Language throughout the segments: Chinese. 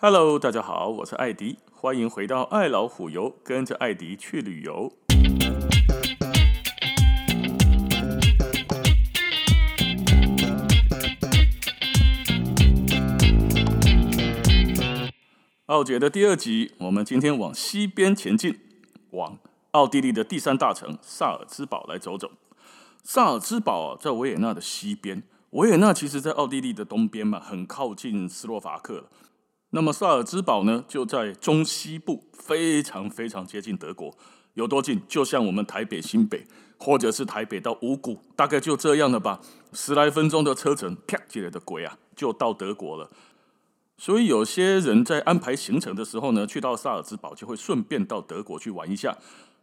Hello，大家好，我是艾迪，欢迎回到爱老虎游，跟着艾迪去旅游。奥捷的第二集，我们今天往西边前进，往奥地利的第三大城萨尔兹堡来走走。萨尔兹堡在维也纳的西边，维也纳其实在奥地利的东边嘛，很靠近斯洛伐克。那么萨尔兹堡呢，就在中西部，非常非常接近德国。有多近？就像我们台北新北，或者是台北到五股，大概就这样了吧。十来分钟的车程，啪起来的鬼啊，就到德国了。所以有些人在安排行程的时候呢，去到萨尔兹堡，就会顺便到德国去玩一下。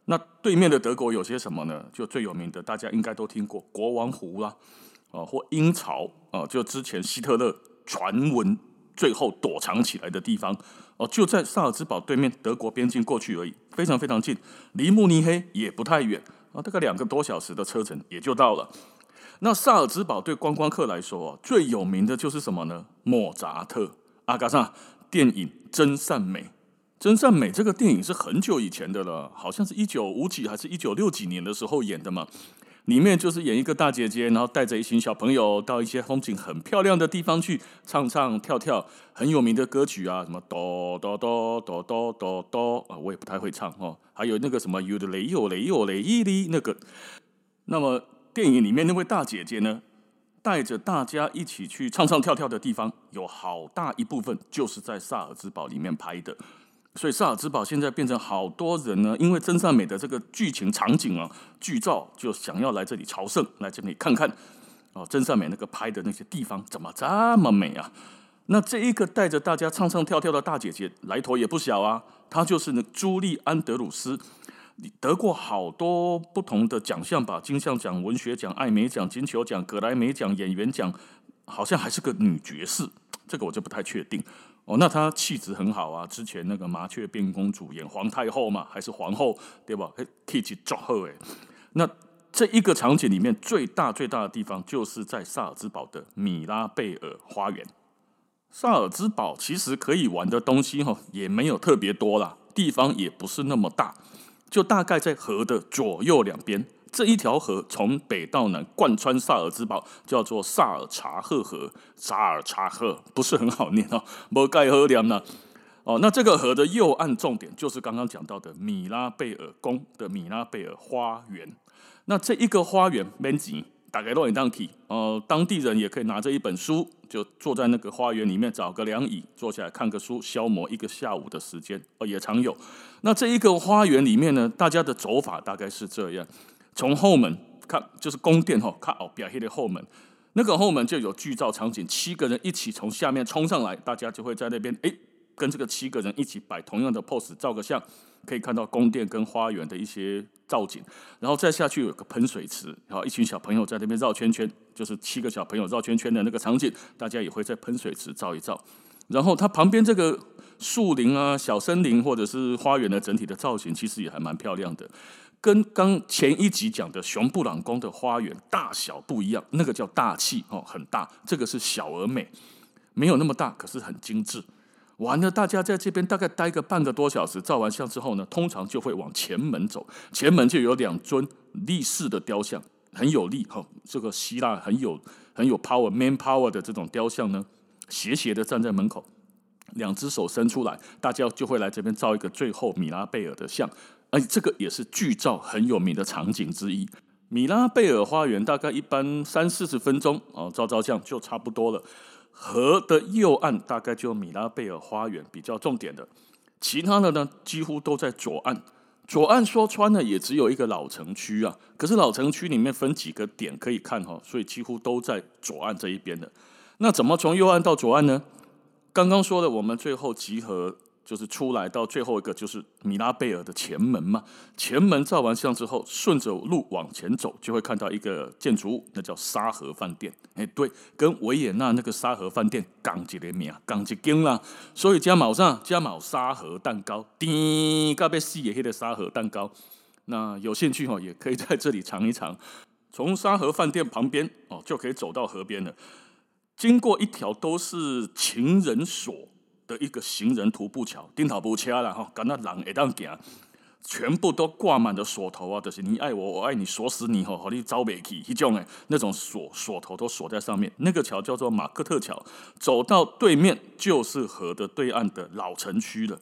那对面的德国有些什么呢？就最有名的，大家应该都听过国王湖啦，啊，或鹰巢啊，就之前希特勒传闻。最后躲藏起来的地方哦，就在萨尔兹堡对面，德国边境过去而已，非常非常近，离慕尼黑也不太远啊，大概两个多小时的车程也就到了。那萨尔兹堡对观光客来说，最有名的就是什么呢？莫扎特、阿加莎电影《真善美》。《真善美》这个电影是很久以前的了，好像是一九五几还是一九六几年的时候演的嘛。里面就是演一个大姐姐，然后带着一群小朋友到一些风景很漂亮的地方去唱唱跳跳，很有名的歌曲啊，什么哆哆哆哆哆哆哆啊，我也不太会唱哦。还有那个什么有的雷有雷有雷伊哩那个。那么电影里面那位大姐姐呢，带着大家一起去唱唱跳跳的地方，有好大一部分就是在萨尔兹堡里面拍的。所以萨尔兹堡现在变成好多人呢，因为真善美的这个剧情场景啊，剧照就想要来这里朝圣，来这里看看哦，真善美那个拍的那些地方怎么这么美啊？那这一个带着大家唱唱跳跳的大姐姐来头也不小啊，她就是那朱莉安德鲁斯，得过好多不同的奖项吧，金像奖、文学奖、艾美奖、金球奖、葛莱美奖、演员奖，好像还是个女爵士，这个我就不太确定。哦，那她气质很好啊！之前那个《麻雀变公主》演皇太后嘛，还是皇后，对吧？气质足好诶。那这一个场景里面最大最大的地方，就是在萨尔兹堡的米拉贝尔花园。萨尔兹堡其实可以玩的东西哈，也没有特别多啦，地方也不是那么大，就大概在河的左右两边。这一条河从北到南贯穿萨尔兹堡，叫做萨尔查赫河。萨尔查赫不是很好念哦，没盖河梁呢。哦，那这个河的右岸重点就是刚刚讲到的米拉贝尔宫的米拉贝尔花园。那这一个花园面积大概多少平？哦，当地人也可以拿着一本书，就坐在那个花园里面，找个凉椅坐下来看个书，消磨一个下午的时间。哦，也常有。那这一个花园里面呢，大家的走法大概是这样。从后门看，就是宫殿哈，看哦，表现的后门，那个后门就有剧照场景，七个人一起从下面冲上来，大家就会在那边哎，跟这个七个人一起摆同样的 pose 照个相，可以看到宫殿跟花园的一些造景，然后再下去有个喷水池，然后一群小朋友在那边绕圈圈，就是七个小朋友绕圈圈的那个场景，大家也会在喷水池照一照，然后它旁边这个树林啊、小森林或者是花园的整体的造型，其实也还蛮漂亮的。跟刚前一集讲的熊布朗宫的花园大小不一样，那个叫大气哦，很大，这个是小而美，没有那么大，可是很精致。完了，大家在这边大概待个半个多小时，照完相之后呢，通常就会往前门走，前门就有两尊立式的雕像，很有力哈，这个希腊很有很有 power man power 的这种雕像呢，斜斜的站在门口，两只手伸出来，大家就会来这边照一个最后米拉贝尔的像。而这个也是剧照很有名的场景之一。米拉贝尔花园大概一般三四十分钟哦，照照相就差不多了。河的右岸大概就米拉贝尔花园比较重点的，其他的呢几乎都在左岸。左岸说穿了也只有一个老城区啊，可是老城区里面分几个点可以看哈，所以几乎都在左岸这一边的。那怎么从右岸到左岸呢？刚刚说的，我们最后集合。就是出来到最后一个就是米拉贝尔的前门嘛，前门照完相之后，顺着路往前走，就会看到一个建筑物，那叫沙河饭店。哎，对，跟维也纳那个沙河饭店港几连名啊，港几间啦。所以加卯上加卯沙河蛋糕，叮，嘎贝西也黑的沙河蛋糕。那有兴趣哦，也可以在这里尝一尝。从沙河饭店旁边哦，就可以走到河边了。经过一条都是情人锁。的一个行人徒步桥，顶头无车了哈，敢那人会当行，全部都挂满了锁头啊，就是你爱我，我爱你，锁死你吼，好你走袂去，一种诶，那种锁锁头都锁在上面。那个桥叫做马克特桥，走到对面就是河的对岸的老城区了。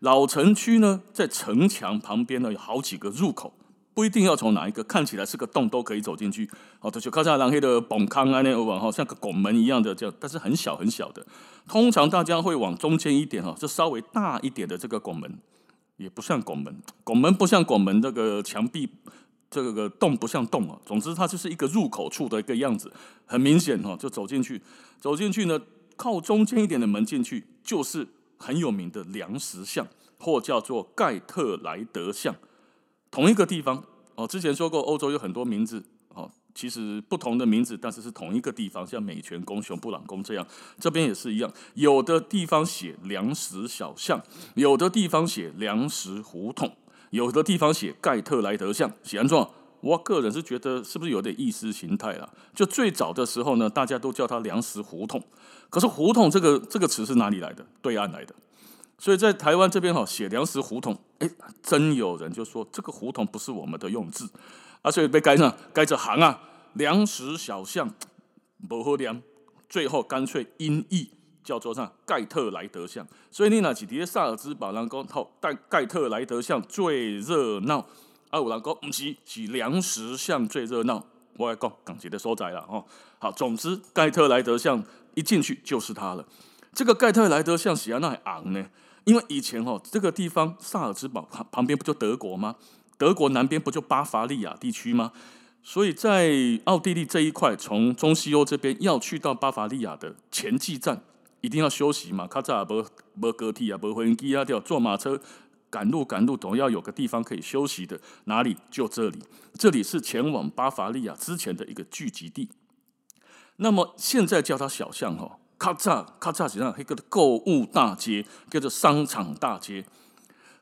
老城区呢，在城墙旁边呢，有好几个入口。不一定要从哪一个，看起来是个洞都可以走进去。哦，就靠在蓝黑的崩坑啊，那个往像个拱门一样的这样，但是很小很小的。通常大家会往中间一点哈，就稍微大一点的这个拱门，也不像拱门，拱门不像拱门，这个墙壁这个洞不像洞啊。总之，它就是一个入口处的一个样子，很明显哈，就走进去。走进去呢，靠中间一点的门进去，就是很有名的梁石像，或叫做盖特莱德像。同一个地方哦，之前说过，欧洲有很多名字哦，其实不同的名字，但是是同一个地方，像美泉宫、熊布朗宫这样，这边也是一样，有的地方写粮食小巷，有的地方写粮食胡同，有的地方写盖特莱德巷，写安状。我个人是觉得是不是有点意识形态了？就最早的时候呢，大家都叫它粮食胡同，可是胡同这个这个词是哪里来的？对岸来的。所以在台湾这边哈，写粮食胡同，哎，真有人就说这个胡同不是我们的用字啊，所以被改上改着行啊，粮食小巷不好念，最后干脆音译叫做上盖特莱德巷。所以你那几碟萨尔兹堡人讲，套盖盖特莱德巷最热闹，啊有人讲不是，是粮食巷最热闹。我来讲港籍的所在了哦。好，总之盖特莱德巷一进去就是它了。这个盖特莱德巷喜安那还昂呢？因为以前哦，这个地方萨尔兹堡旁旁边不就德国吗？德国南边不就巴伐利亚地区吗？所以在奥地利这一块，从中西欧这边要去到巴伐利亚的前进站，一定要休息嘛。卡扎尔伯伯格蒂啊，伯回基啊，要坐马车赶路赶路，总要有个地方可以休息的。哪里？就这里。这里是前往巴伐利亚之前的一个聚集地。那么现在叫它小巷哈。咔嚓咔嚓，实际上一个购物大街，叫做商场大街。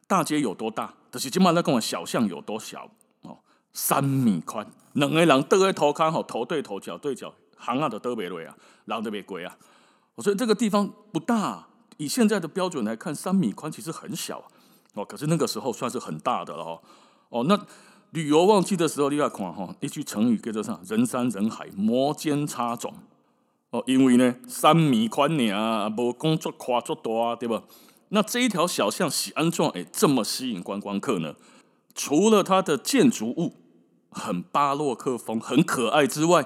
大街有多大？就是今麦来讲，小巷有多小哦？三米宽，两个人倒在头看，吼，头对头，脚对脚，行啊都倒不落啊，人都别过啊。所以这个地方不大，以现在的标准来看，三米宽其实很小哦。可是那个时候算是很大的了哦。哦，那旅游旺季的时候，你要看哈，一句成语叫做啥？人山人海，摩肩擦踵。哦，因为呢，三米宽啊，无工作跨足大，对吧？那这一条小巷是安怎诶这么吸引观光客呢？除了它的建筑物很巴洛克风、很可爱之外，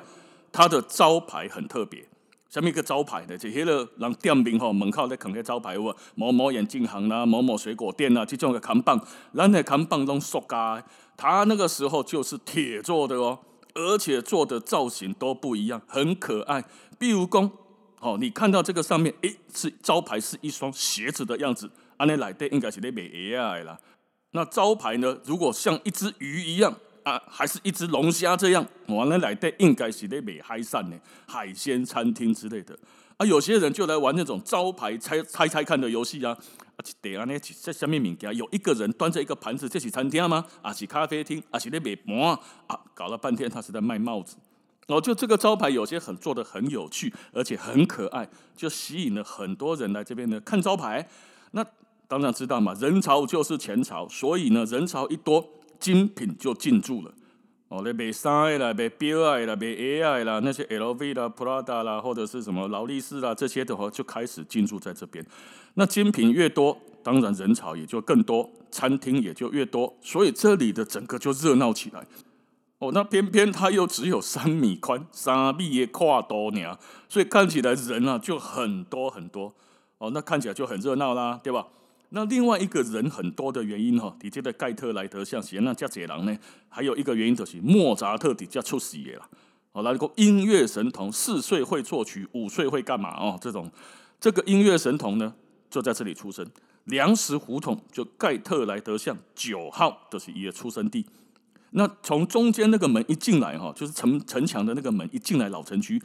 它的招牌很特别。下面一个招牌呢，就迄个人店名吼，门口在扛个招牌，有某某眼镜行啦，某某水果店啦，这种的扛棒，咱的扛棒拢塑胶，它那个时候就是铁做的哦。而且做的造型都不一样，很可爱。比如讲，哦，你看到这个上面，诶，是招牌是一双鞋子的样子，安尼来对应该是咧卖鞋啊啦。那招牌呢，如果像一只鱼一样啊，还是一只龙虾这样，完了来对应该是咧卖海产呢，海鲜餐厅之类的。啊，有些人就来玩那种招牌猜猜猜看的游戏啊。啊，对啊，呢，在下面物件有一个人端着一个盘子，这是餐厅吗？啊，是咖啡厅？啊，是在卖盘啊？搞了半天，他是在卖帽子。哦，就这个招牌有些很做的很有趣，而且很可爱，就吸引了很多人来这边呢看招牌。那当然知道嘛，人潮就是钱潮，所以呢，人潮一多，精品就进驻了。哦，来卖衫的啦，卖表啊啦，卖鞋啊啦，那些 LV 啦、Prada 啦，或者是什么劳力士啦，这些的话就开始进驻在这边。那精品越多，当然人潮也就更多，餐厅也就越多，所以这里的整个就热闹起来。哦，那偏偏它又只有三米宽，三米的跨度呢，所以看起来人啊就很多很多。哦，那看起来就很热闹啦，对吧？那另外一个人很多的原因哈，底下的盖特莱德巷写那叫杰郎呢，还有一个原因就是莫扎特底下出事了。哦，那个音乐神童四岁会作曲，五岁会干嘛哦？这种这个音乐神童呢，就在这里出生。粮食胡同就盖特莱德巷九号都是一个出生地。那从中间那个门一进来哈，就是城城墙的那个门一进来老城区，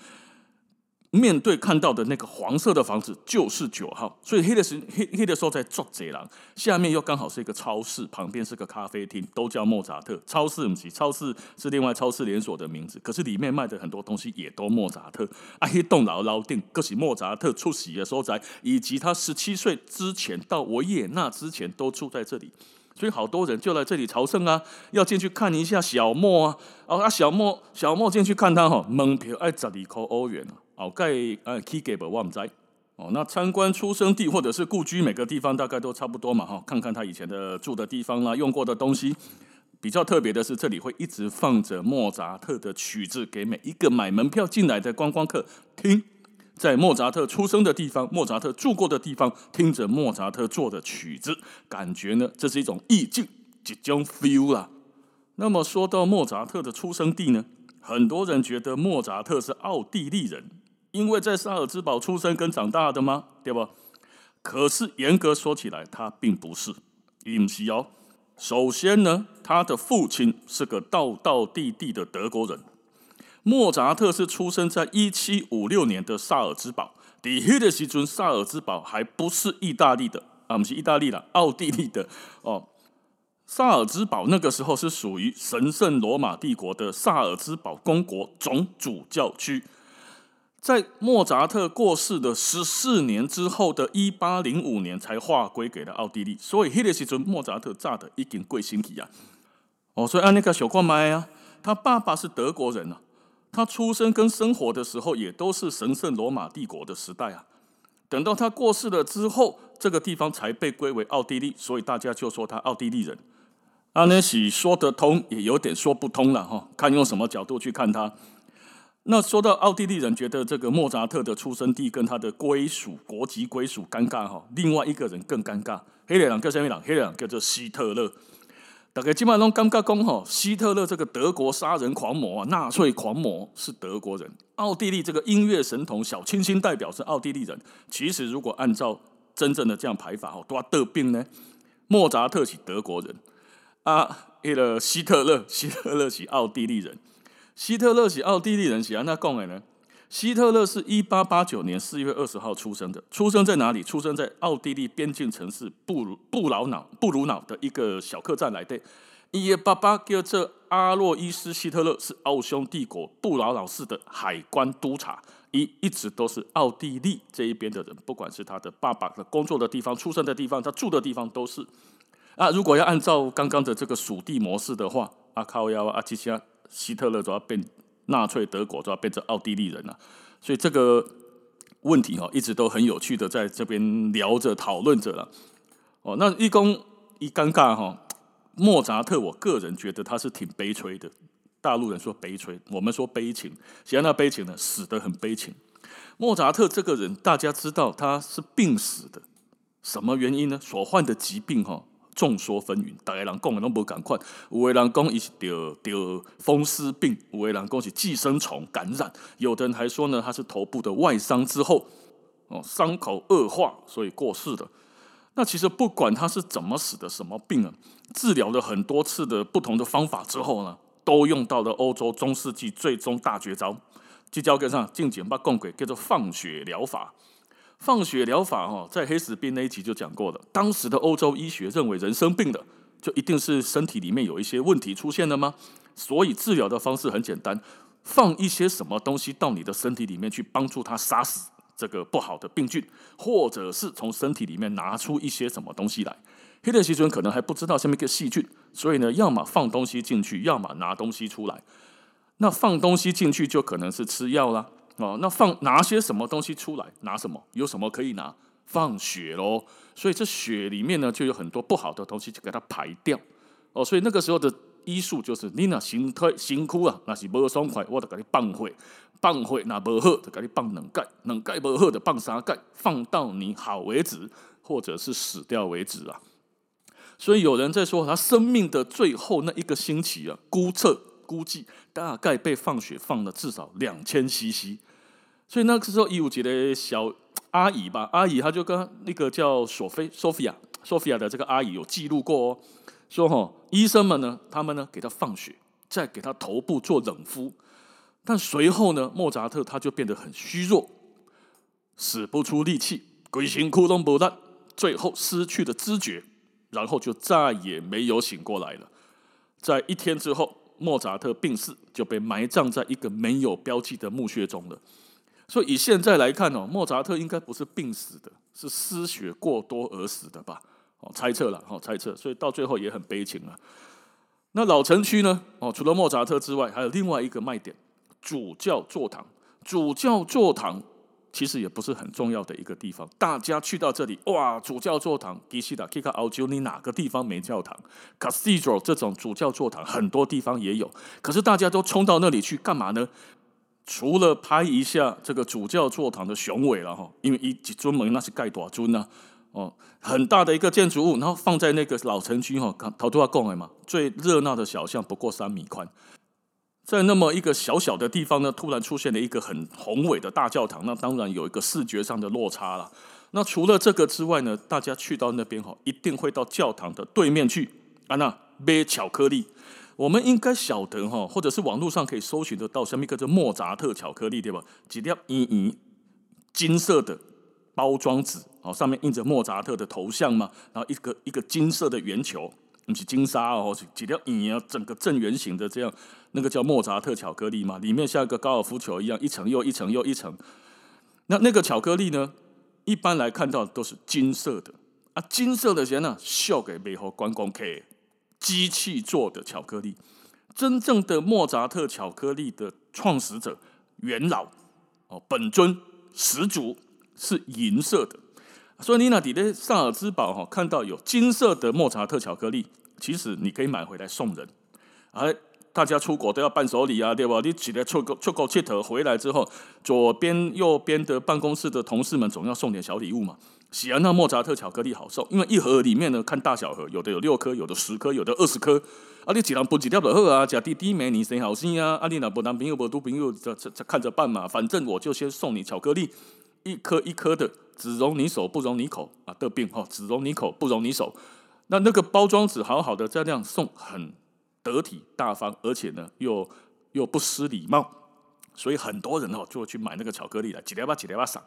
面对看到的那个黄色的房子就是九号，所以黑的时黑黑的时候在做贼狼，下面又刚好是一个超市，旁边是个咖啡厅，都叫莫扎特。超市不是，超市是另外超市连锁的名字，可是里面卖的很多东西也都莫扎特。啊，一栋楼楼顶，可是莫扎特出席的所在，以及他十七岁之前到维也纳之前都住在这里。所以好多人就来这里朝圣啊，要进去看一下小莫啊。啊，小莫小莫进去看他哈，门票要十二块欧元。好盖呃，key gap 旺仔哦，那参观出生地或者是故居，每个地方大概都差不多嘛哈，看看他以前的住的地方啦，用过的东西。比较特别的是，这里会一直放着莫扎特的曲子，给每一个买门票进来的观光客听。在莫扎特出生的地方，莫扎特住过的地方，听着莫扎特做的曲子，感觉呢，这是一种意境，即将 feel 啦。那么说到莫扎特的出生地呢，很多人觉得莫扎特是奥地利人。因为在萨尔兹堡出生跟长大的吗？对吧？可是严格说起来，他并不是。不是哦。首先呢，他的父亲是个道道地地的德国人。莫扎特是出生在一七五六年的萨尔兹堡。底黑的时尊萨尔兹堡还不是意大利的啊，不是意大利了，奥地利的哦。萨尔兹堡那个时候是属于神圣罗马帝国的萨尔兹堡公国总主教区。在莫扎特过世的十四年之后的一八零五年，才划归给了奥地利。所以，那个时候莫扎特炸的已经贵星体啊！哦，所以按那个小矿麦啊，他爸爸是德国人啊，他出生跟生活的时候也都是神圣罗马帝国的时代啊。等到他过世了之后，这个地方才被归为奥地利，所以大家就说他奥地利人。安内西说得通，也有点说不通了哈，看用什么角度去看他。那说到奥地利人觉得这个莫扎特的出生地跟他的归属国籍归属尴尬哈，另外一个人更尴尬。黑人叫什么人？黑人叫做希特勒。大概基本上都尴尬讲哈，希特勒这个德国杀人狂魔啊，纳粹狂魔是德国人。奥地利这个音乐神童小清新代表是奥地利人。其实如果按照真正的这样排法哦，多得病呢？莫扎特是德国人啊，那个希特勒，希特勒是奥地利人。希特勒是奥地利人，是安那讲的呢？希特勒是一八八九年四月二十号出生的，出生在哪里？出生在奥地利边境城市布鲁布劳瑙布鲁瑙的一个小客栈来的。伊的爸爸叫做阿洛伊斯·希特勒，是奥匈帝国布劳瑙市的海关督察，一一直都是奥地利这一边的人，不管是他的爸爸的工作的地方、出生的地方、他住的地方都是。啊，如果要按照刚刚的这个属地模式的话，阿靠亚阿基西亚。希特勒就要变纳粹德国，就要变成奥地利人了。所以这个问题哈，一直都很有趣的在这边聊着讨论着了。哦，那一公一尴尬哈，莫扎特，我个人觉得他是挺悲催的。大陆人说悲催，我们说悲情。其实那悲情呢，死得很悲情。莫扎特这个人，大家知道他是病死的，什么原因呢？所患的疾病哈。众说纷纭，大家人讲的都不赶快。有的人讲伊是得得风湿病，有的人讲是寄生虫感染，有的人还说呢，他是头部的外伤之后，哦，伤口恶化，所以过世的。那其实不管他是怎么死的，什么病啊，治疗了很多次的不同的方法之后呢，都用到了欧洲中世纪最终大绝招，就叫个啥？进简把共轨叫做放血疗法。放血疗法哈，在黑死病那一集就讲过了。当时的欧洲医学认为，人生病的就一定是身体里面有一些问题出现了吗？所以治疗的方式很简单，放一些什么东西到你的身体里面去，帮助它杀死这个不好的病菌，或者是从身体里面拿出一些什么东西来。黑的细菌可能还不知道下面一个细菌，所以呢，要么放东西进去，要么拿东西出来。那放东西进去就可能是吃药啦。哦，那放拿些什么东西出来？拿什么？有什么可以拿？放血喽！所以这血里面呢，就有很多不好的东西，就给它排掉。哦，所以那个时候的医术就是，你那心推辛苦啊，那是不爽快，我就给你放血，放血那不好，就给你放两盖，两盖不好的放三盖，放到你好为止，或者是死掉为止啊。所以有人在说，他生命的最后那一个星期啊，估测估计大概被放血放了至少两千 CC。所以那个时候，有一个小阿姨吧，阿姨她就跟那个叫索菲、索菲亚、索菲亚的这个阿姨有记录过哦，说哈，医生们呢，他们呢给她放血，再给她头部做冷敷，但随后呢，莫扎特他就变得很虚弱，使不出力气，鬼形窟窿不烂，最后失去了知觉，然后就再也没有醒过来了。在一天之后，莫扎特病逝，就被埋葬在一个没有标记的墓穴中了。所以以现在来看哦，莫扎特应该不是病死的，是失血过多而死的吧？哦，猜测了，哦，猜测。所以到最后也很悲情啊。那老城区呢？哦，除了莫扎特之外，还有另外一个卖点——主教座堂。主教座堂其实也不是很重要的一个地方。大家去到这里，哇，主教座堂，其实啦，去看澳洲，你哪个地方没教堂？Cathedral 这种主教座堂，很多地方也有。可是大家都冲到那里去干嘛呢？除了拍一下这个主教座堂的雄伟了哈，因为一尊门那是盖多尊呢？哦，很大的一个建筑物，然后放在那个老城区哈，头都要讲的嘛，最热闹的小巷不过三米宽，在那么一个小小的地方呢，突然出现了一个很宏伟的大教堂，那当然有一个视觉上的落差了。那除了这个之外呢，大家去到那边哈，一定会到教堂的对面去啊，那买巧克力。我们应该晓得哈，或者是网络上可以搜寻得到，什么一个叫莫扎特巧克力，对吧？几条圆圆金色的包装纸。哦，上面印着莫扎特的头像嘛，然后一个一个金色的圆球，不是金沙哦，是几条影啊，整个正圆形的这样，那个叫莫扎特巧克力嘛，里面像一个高尔夫球一样，一层又一层又一层。那那个巧克力呢，一般来看到都是金色的啊，金色的钱呢，秀给背后观光客，机器做的巧克力，真正的莫扎特巧克力的创始者元老哦，本尊始祖是银色的。所以你那底的萨尔兹堡哈，看到有金色的莫扎特巧克力，其实你可以买回来送人。哎，大家出国都要伴手礼啊，对吧？你起来出国出国切头回来之后，左边右边的办公室的同事们总要送点小礼物嘛。喜安那莫扎特巧克力好送，因为一盒里面呢，看大小盒，有的有六颗，有的十颗，有的二十颗。啊，你几两不几条的喝啊？假弟弟妹你谁好心啊？啊，你哪不男朋友不都朋友，这这这看着办嘛。反正我就先送你巧克力，一颗一颗的。只容你手，不容你口啊！得病哈，只容你口，不容你手。那那个包装纸好好的这样送，很得体大方，而且呢又又不失礼貌，所以很多人哦就去买那个巧克力来，几条吧几条吧赏。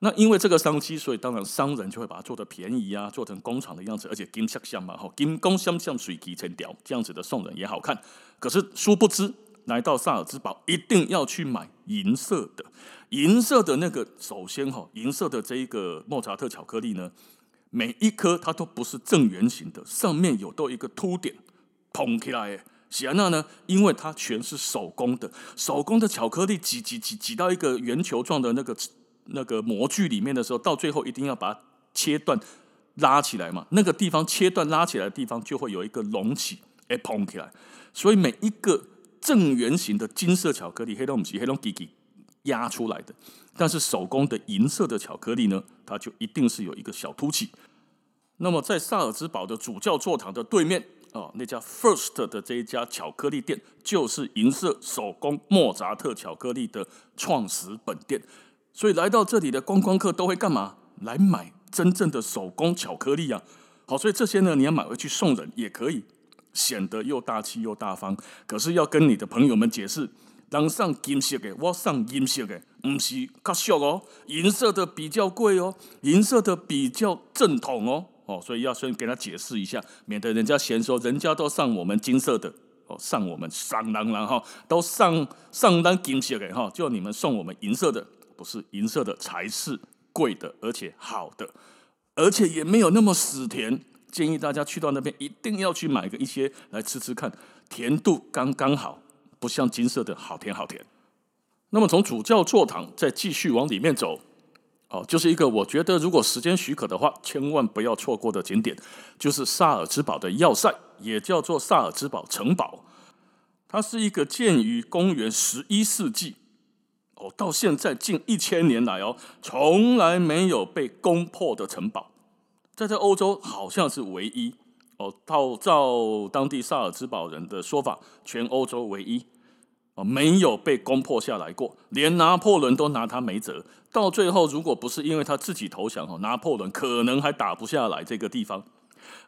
那因为这个商机，所以当然商人就会把它做得便宜啊，做成工厂的样子，而且金像像嘛哈，金工相像水提成条这样子的送人也好看。可是殊不知。来到萨尔兹堡，一定要去买银色的，银色的那个。首先哈，银色的这一个莫扎特巧克力呢，每一颗它都不是正圆形的，上面有都一个凸点，捧起来。喜安娜呢，因为它全是手工的，手工的巧克力挤挤挤挤到一个圆球状的那个那个模具里面的时候，到最后一定要把它切断拉起来嘛。那个地方切断拉起来的地方，就会有一个隆起，哎，膨起来。所以每一个。正圆形的金色巧克力，黑龙吉黑龙吉吉压出来的，但是手工的银色的巧克力呢，它就一定是有一个小凸起。那么在萨尔兹堡的主教座堂的对面啊，那家 First 的这一家巧克力店，就是银色手工莫扎特巧克力的创始本店。所以来到这里的观光客都会干嘛？来买真正的手工巧克力啊！好，所以这些呢，你要买回去送人也可以。显得又大气又大方，可是要跟你的朋友们解释，当上金色的，我上银色的，不是较俗哦，银色的比较贵哦，银色的比较正统哦，哦，所以要先给他解释一下，免得人家嫌说人家都上我们金色的，哦，上我们上当然哈，都上上单金色的哈，就你们送我们银色的，不是银色的才是贵的，而且好的，而且也没有那么死甜。建议大家去到那边一定要去买个一些来吃吃看，甜度刚刚好，不像金色的好甜好甜。那么从主教座堂再继续往里面走，哦，就是一个我觉得如果时间许可的话，千万不要错过的景点，就是萨尔兹堡的要塞，也叫做萨尔兹堡城堡。它是一个建于公元十一世纪，哦，到现在近一千年来哦，从来没有被攻破的城堡。在这欧洲好像是唯一哦，照照当地萨尔兹堡人的说法，全欧洲唯一哦，没有被攻破下来过，连拿破仑都拿他没辙。到最后，如果不是因为他自己投降哦，拿破仑可能还打不下来这个地方。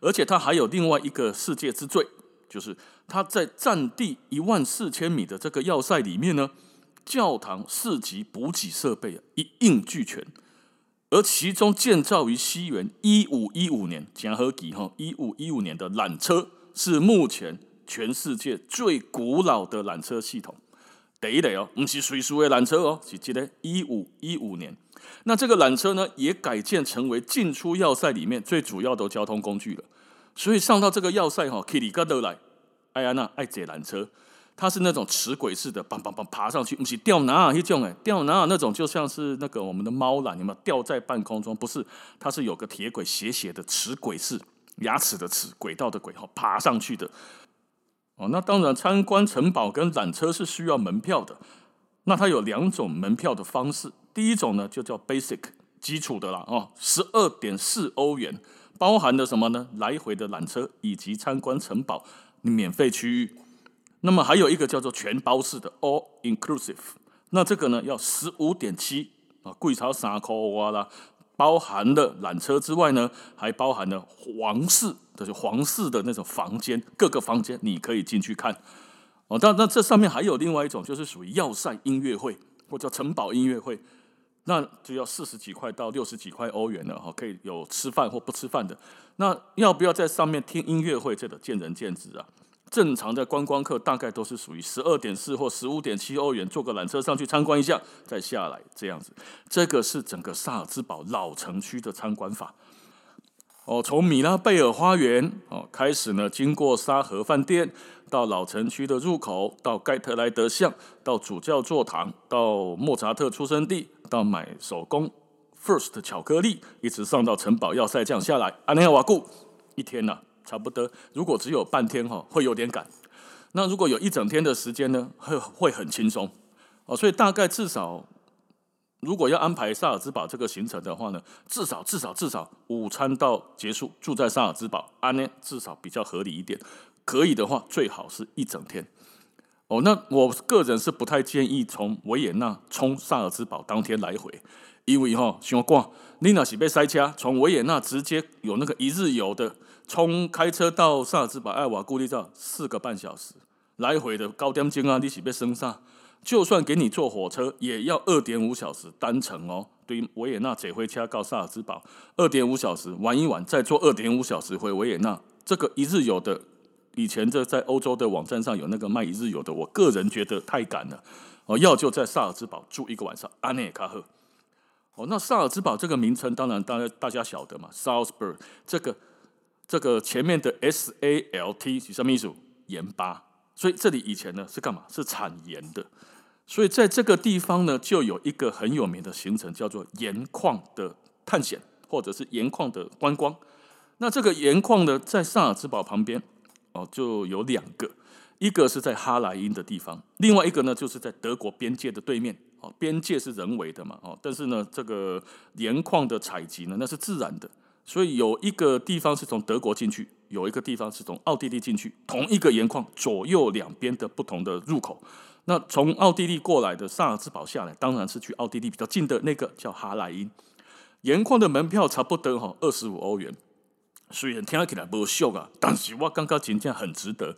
而且他还有另外一个世界之最，就是他在占地一万四千米的这个要塞里面呢，教堂、市集、补给设备一应俱全。而其中建造于西元一五一五年，讲和几哈一五一五年的缆车是目前全世界最古老的缆车系统。第一类哦，不是随俗的缆车哦，是记得一五一五年。那这个缆车呢，也改建成为进出要塞里面最主要的交通工具了。所以上到这个要塞哈，去里格德来，哎呀那爱坐缆车。它是那种齿轨式的，梆梆梆爬上去，不是吊哪一种哎，吊哪那种就像是那个我们的猫缆，有没有吊在半空中？不是，它是有个铁轨斜斜的齿轨式，牙齿的齿，轨道的轨，哈，爬上去的。哦，那当然参观城堡跟缆车是需要门票的。那它有两种门票的方式，第一种呢就叫 basic 基础的啦，哦，十二点四欧元，包含了什么呢？来回的缆车以及参观城堡免费区域。那么还有一个叫做全包式的 All Inclusive，那这个呢要十五点七啊，贵超三块哇啦，包含了缆车之外呢，还包含了皇室，就是皇室的那种房间，各个房间你可以进去看哦。但那这上面还有另外一种，就是属于要塞音乐会或者城堡音乐会，那就要四十几块到六十几块欧元了哈，可以有吃饭或不吃饭的。那要不要在上面听音乐会，这个见仁见智啊。正常的观光客大概都是属于十二点四或十五点七欧元，坐个缆车上去参观一下，再下来这样子。这个是整个萨尔兹堡老城区的参观法。哦，从米拉贝尔花园哦开始呢，经过沙河饭店，到老城区的入口，到盖特莱德巷，到主教座堂，到莫扎特出生地，到买手工 First 巧克力，一直上到城堡要塞这样下来。阿尼亚瓦固一天呐、差不多，如果只有半天哈，会有点赶。那如果有一整天的时间呢，会会很轻松哦。所以大概至少，如果要安排萨尔兹堡这个行程的话呢，至少至少至少午餐到结束住在萨尔兹堡，安呢至少比较合理一点。可以的话，最好是一整天哦。那我个人是不太建议从维也纳冲萨尔兹堡当天来回，因为哈想逛，你那是被塞车，从维也纳直接有那个一日游的。从开车到萨尔茨堡爱瓦固利照四个半小时，来回的高点精啊，你是被升上，就算给你坐火车，也要二点五小时单程哦。对于维也纳这回车到萨尔兹堡，二点五小时玩一玩，再坐二点五小时回维也纳。这个一日游的，以前这在欧洲的网站上有那个卖一日游的，我个人觉得太赶了哦。要就在萨尔兹堡住一个晚上，安内卡赫。哦，那萨尔兹堡这个名称，当然大家大家晓得嘛，Salzburg 这个。这个前面的 S A L T 是什么意思？盐巴，所以这里以前呢是干嘛？是产盐的，所以在这个地方呢就有一个很有名的行程，叫做盐矿的探险，或者是盐矿的观光。那这个盐矿呢，在萨尔兹堡旁边哦，就有两个，一个是在哈莱因的地方，另外一个呢就是在德国边界的对面哦。边界是人为的嘛哦，但是呢，这个盐矿的采集呢，那是自然的。所以有一个地方是从德国进去，有一个地方是从奥地利进去，同一个盐矿左右两边的不同的入口。那从奥地利过来的萨尔兹堡下来，当然是去奥地利比较近的那个叫哈莱因。盐矿的门票差不多哈二十五欧元，虽然听起来不秀啊，但是我刚刚讲价很值得。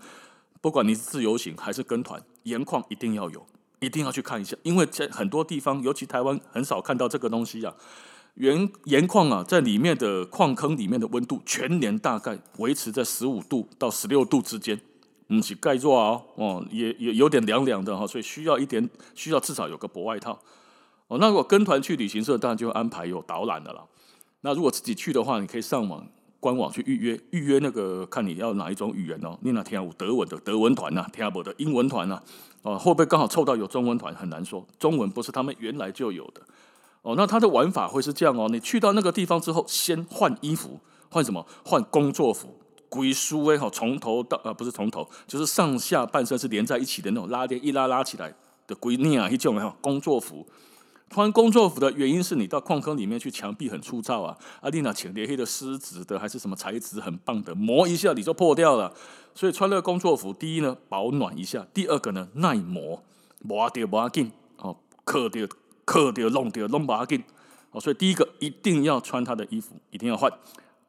不管你是自由行还是跟团，盐矿一定要有，一定要去看一下，因为在很多地方，尤其台湾很少看到这个东西啊。原盐矿啊，在里面的矿坑里面的温度，全年大概维持在十五度到十六度之间，嗯，是盖热啊，哦，也也有点凉凉的哈，所以需要一点，需要至少有个薄外套。哦，那如果跟团去旅行社，当然就安排有导览的了。那如果自己去的话，你可以上网官网去预约，预约那个看你要哪一种语言哦。你那天有德文的德文团呐，听不的英文团呐，哦，会不会刚好凑到有中文团？很难说，中文不是他们原来就有的。哦，那它的玩法会是这样哦。你去到那个地方之后，先换衣服，换什么？换工作服，鬼书哎哈，从头到呃不是从头，就是上下半身是连在一起的那种拉链一拉拉起来的鬼尼啊一种哈工作服。穿工作服的原因是你到矿坑里面去，墙壁很粗糙啊，阿丽娜请连黑的丝质的还是什么材质很棒的，磨一下你就破掉了。所以穿那个工作服，第一呢保暖一下，第二个呢耐磨，磨掉磨紧哦，磕掉。磕掉弄掉弄不要紧哦，所以第一个一定要穿他的衣服，一定要换，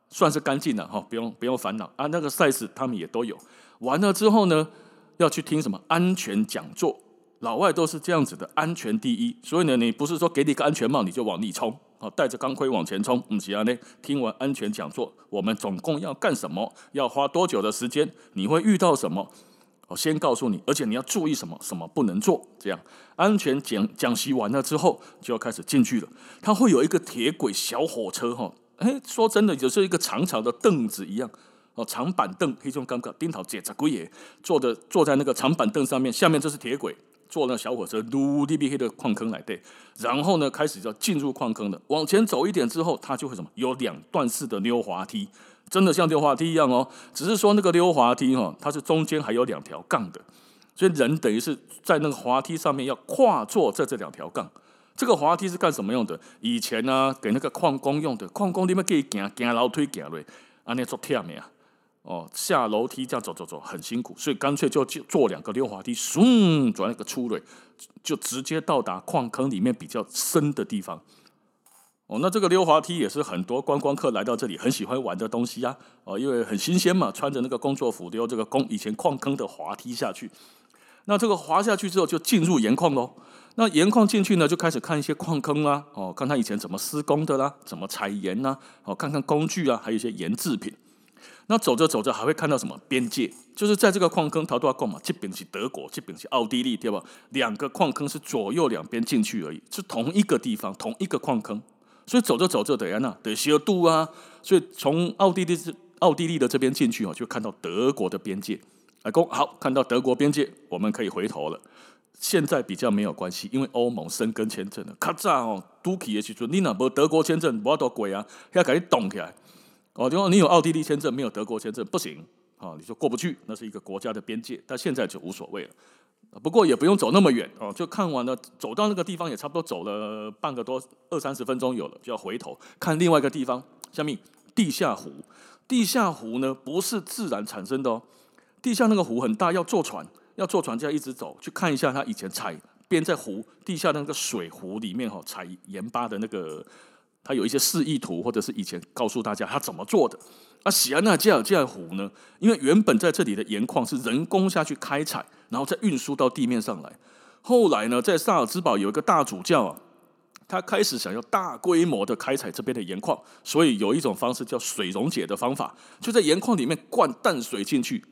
算是干净了哈，不用不用烦恼啊。那个 size 他们也都有。完了之后呢，要去听什么安全讲座，老外都是这样子的，安全第一。所以呢，你不是说给你个安全帽你就往里冲，哦，带着钢盔往前冲。嗯，其他呢，听完安全讲座，我们总共要干什么？要花多久的时间？你会遇到什么？我先告诉你，而且你要注意什么？什么不能做？这样安全讲讲习完了之后，就要开始进去了。它会有一个铁轨小火车，哈，哎，说真的，就是一个长长的凳子一样。哦，长板凳，黑中刚刚丁桃姐在龟爷坐的坐在那个长板凳上面，下面这是铁轨，坐那小火车，噜地比黑的矿坑来对，然后呢，开始就要进入矿坑了，往前走一点之后，它就会什么，有两段式的溜滑梯，真的像溜滑梯一样哦，只是说那个溜滑梯哈，它是中间还有两条杠的，所以人等于是在那个滑梯上面要跨坐在这两条杠。这个滑梯是干什么用的？以前呢、啊，给那个矿工用的，矿工你们可以行行楼梯行嘞，安尼做忝的啊。哦，下楼梯这样走走走很辛苦，所以干脆就做两个溜滑梯，嗖转一个出来，就直接到达矿坑里面比较深的地方。哦，那这个溜滑梯也是很多观光客来到这里很喜欢玩的东西啊。哦，因为很新鲜嘛，穿着那个工作服溜这个工以前矿坑的滑梯下去。那这个滑下去之后就进入盐矿喽。那盐矿进去呢，就开始看一些矿坑啦，哦，看他以前怎么施工的啦，怎么采盐呐，哦，看看工具啊，还有一些盐制品。那走着走着还会看到什么边界？就是在这个矿坑，逃多少矿嘛？这边是德国，这边是奥地利，对吧？两个矿坑是左右两边进去而已，是同一个地方，同一个矿坑。所以走着走着，等下呢，得修度啊。所以从奥地利是奥地利的这边进去哦，就看到德国的边界。来公好，看到德国边界，我们可以回头了。现在比较没有关系，因为欧盟申根签证了。咔嚓哦，都起的时阵，你那没德国签证，不要多贵啊，要赶紧动起来。哦，就说你有奥地利签证，没有德国签证不行，啊，你就过不去，那是一个国家的边界，但现在就无所谓了。不过也不用走那么远哦，就看完了，走到那个地方也差不多走了半个多二三十分钟有了，就要回头看另外一个地方，下面地下湖。地下湖呢不是自然产生的哦，地下那个湖很大，要坐船，要坐船就要一直走去看一下它以前采边在湖地下那个水湖里面哈采盐巴的那个。它有一些示意图，或者是以前告诉大家它怎么做的。那喜安纳加尔加尔湖呢？因为原本在这里的盐矿是人工下去开采，然后再运输到地面上来。后来呢，在萨尔兹堡有一个大主教啊，他开始想要大规模的开采这边的盐矿，所以有一种方式叫水溶解的方法，就在盐矿里面灌淡水进去，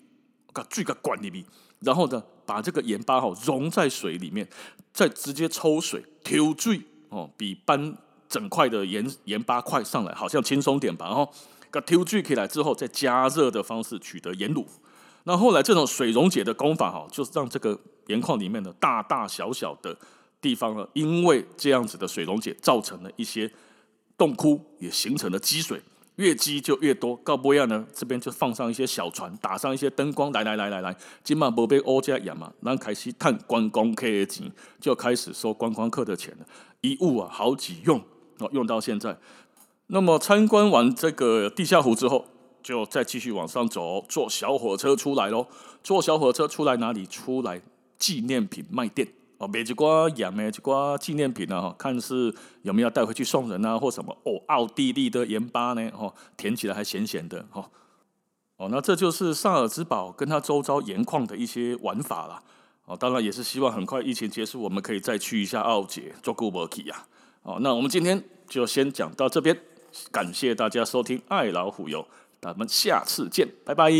把这个管里面，然后呢，把这个盐巴哈溶在水里面，再直接抽水抽水哦，比搬。整块的盐盐巴块上来，好像轻松点吧。然后给挑聚起来之后，再加热的方式取得盐卤。那后来这种水溶解的工法，哈，就是让这个盐矿里面的大大小小的地方呢，因为这样子的水溶解，造成了一些洞窟，也形成了积水，越积就越多。告不一样呢，这边就放上一些小船，打上一些灯光，来来来来来，今晚不被欧家养嘛，然后开始探观光客的钱，就开始收观光客的钱了，一物啊好几用哦。用到现在，那么参观完这个地下湖之后，就再继续往上走，坐小火车出来喽。坐小火车出来哪里？出来纪念品卖店哦，买几瓜盐，买几瓜纪念品啊，看是有没有带回去送人啊，或什么哦，奥地利的盐巴呢？哦，甜起来还咸咸的哦。哦，那这就是萨尔兹堡跟它周遭盐矿的一些玩法啦。哦，当然也是希望很快疫情结束，我们可以再去一下奥捷做古博奇呀。哦，那我们今天就先讲到这边，感谢大家收听《爱老虎油》，咱们下次见，拜拜。